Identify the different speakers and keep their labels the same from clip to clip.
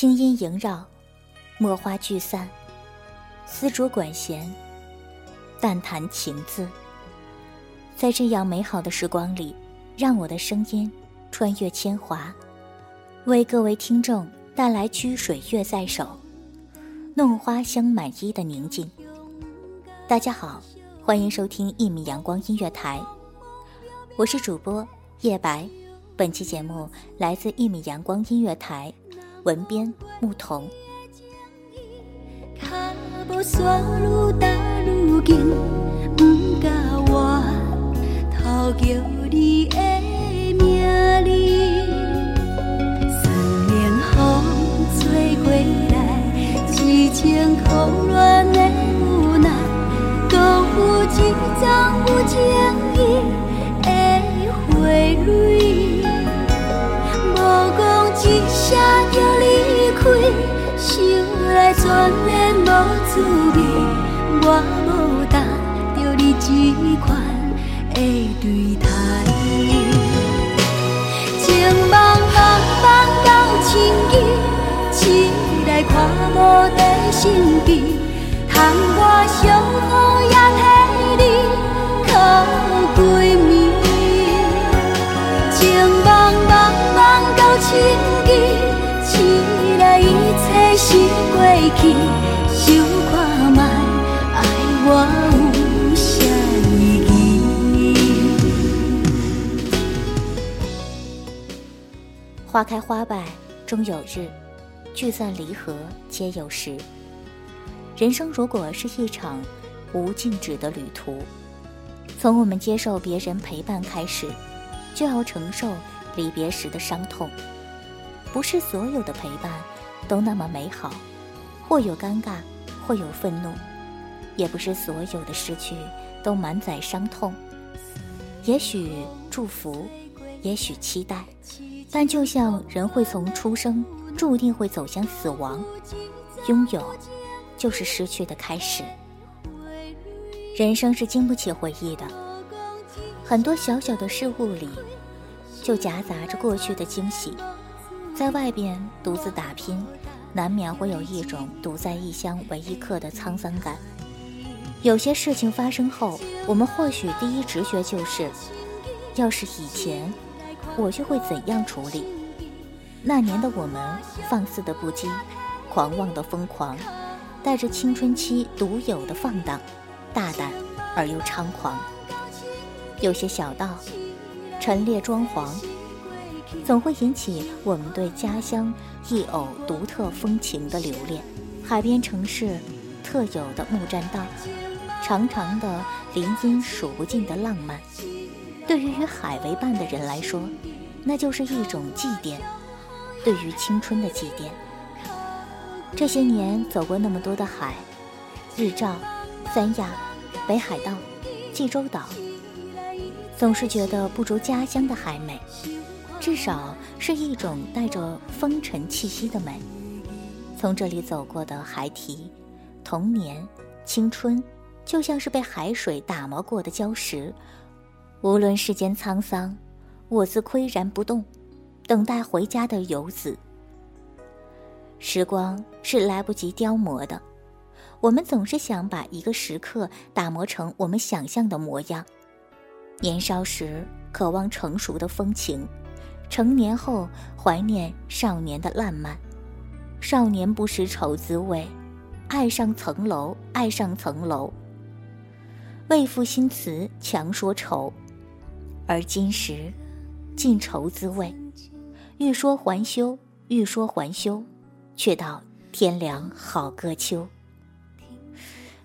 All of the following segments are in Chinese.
Speaker 1: 清音萦绕，墨花聚散，丝竹管弦，淡弹情字。在这样美好的时光里，让我的声音穿越铅华，为各位听众带来曲水月在手。弄花香满衣的宁静。大家好，欢迎收听一米阳光音乐台，我是主播叶白。本期节目来自一米阳光音乐台，文编牧童。情苦恋的无奈，都有一张有情意的花蕊。全然无滋味。我无答着你这款的对待，情茫茫茫到深意。来看无地心机，通我相好也替你靠闺蜜。情茫茫茫到深，爱我有啥意义？花开花败终有日。聚散离合皆有时。人生如果是一场无尽止的旅途，从我们接受别人陪伴开始，就要承受离别时的伤痛。不是所有的陪伴都那么美好，或有尴尬，或有愤怒；也不是所有的失去都满载伤痛。也许祝福，也许期待，但就像人会从出生。注定会走向死亡，拥有就是失去的开始。人生是经不起回忆的，很多小小的事物里，就夹杂着过去的惊喜。在外边独自打拼，难免会有一种独在异乡为异客的沧桑感。有些事情发生后，我们或许第一直觉就是：要是以前，我就会怎样处理。那年的我们，放肆的不羁，狂妄的疯狂，带着青春期独有的放荡，大胆而又猖狂。有些小道，陈列装潢，总会引起我们对家乡一偶独特风情的留恋。海边城市特有的木栈道，长长的林荫，数不尽的浪漫，对于与海为伴的人来说，那就是一种祭奠。对于青春的祭奠。这些年走过那么多的海，日照、三亚、北海道、济州岛，总是觉得不如家乡的海美，至少是一种带着风尘气息的美。从这里走过的孩提、童年、青春，就像是被海水打磨过的礁石。无论世间沧桑，我自岿然不动。等待回家的游子。时光是来不及雕磨的，我们总是想把一个时刻打磨成我们想象的模样，年少时渴望成熟的风情，成年后怀念少年的烂漫。少年不识愁滋味，爱上层楼，爱上层楼。为赋新词强说愁，而今时尽愁滋味。欲说还休，欲说还休，却道天凉好个秋。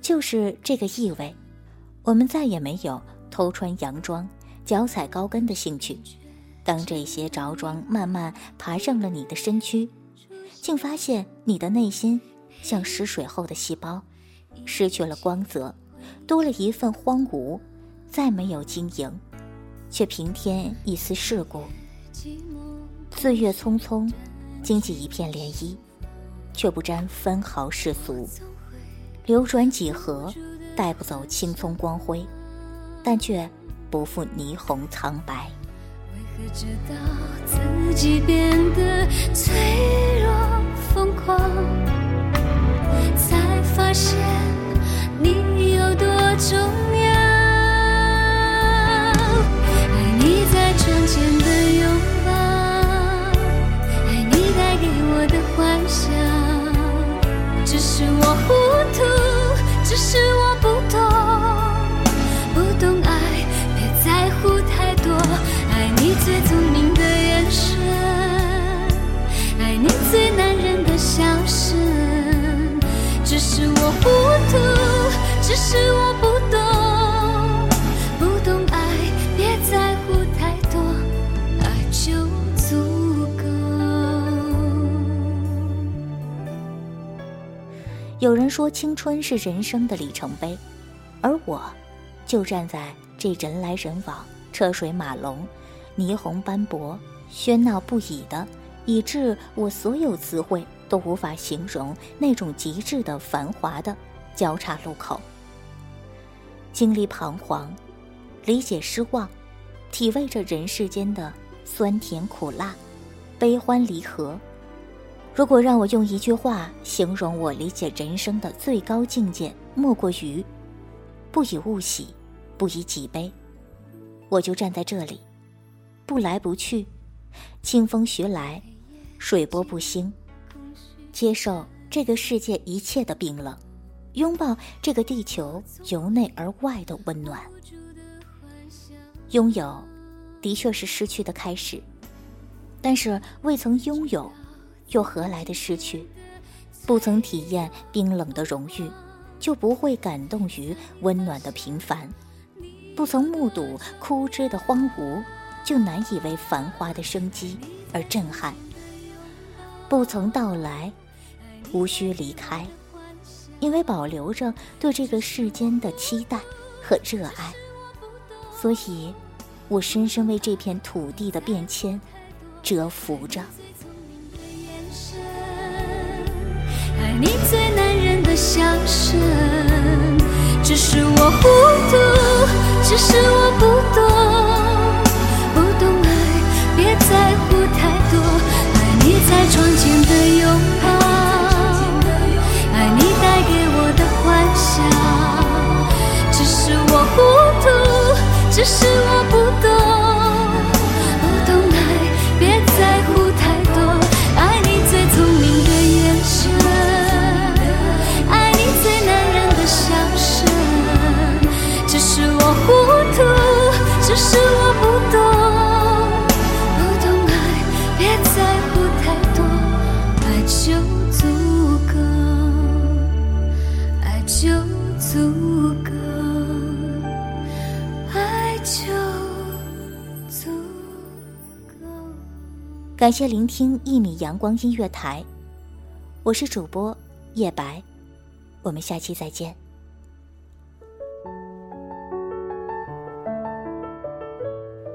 Speaker 1: 就是这个意味，我们再也没有偷穿洋装、脚踩高跟的兴趣。当这些着装慢慢爬上了你的身躯，竟发现你的内心像失水后的细胞，失去了光泽，多了一份荒芜，再没有晶莹，却平添一丝世故。岁月匆匆，经济一片涟漪，却不沾分毫世俗。流转几何，带不走青葱光辉，但却不负霓虹苍白。
Speaker 2: 为何直到自己变得脆弱疯狂，才发现你有多重要？爱你在窗前的拥抱，爱你带给我的幻想，只是我只是我不懂，不懂爱，别在乎太多，爱就足够。
Speaker 1: 有人说，青春是人生的里程碑，而我，就站在这人来人往、车水马龙、霓虹斑驳、喧闹不已的，以致我所有词汇都无法形容那种极致的繁华的交叉路口。经历彷徨，理解失望，体味着人世间的酸甜苦辣、悲欢离合。如果让我用一句话形容我理解人生的最高境界，莫过于“不以物喜，不以己悲”。我就站在这里，不来不去，清风徐来，水波不兴，接受这个世界一切的冰冷，拥抱这个地球由内而外的温暖。拥有，的确是失去的开始，但是未曾拥有。又何来的失去？不曾体验冰冷的荣誉，就不会感动于温暖的平凡；不曾目睹枯枝的荒芜，就难以为繁华的生机而震撼；不曾到来，无需离开，因为保留着对这个世间的期待和热爱。所以，我深深为这片土地的变迁折服着。
Speaker 2: 爱你最男人的笑声，只是我糊涂，只是我不懂，不懂爱，别在乎太多。爱你在窗前的
Speaker 1: 感谢聆听一米阳光音乐台，我是主播叶白，我们下期再见。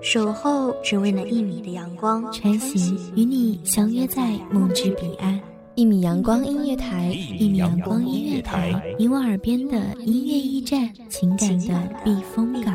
Speaker 3: 守候只为那一米的阳光，
Speaker 4: 穿行与你相约在梦之彼岸。一米阳光音乐台，一米阳光音乐台，你我耳边的音乐驿站，情感的避风港。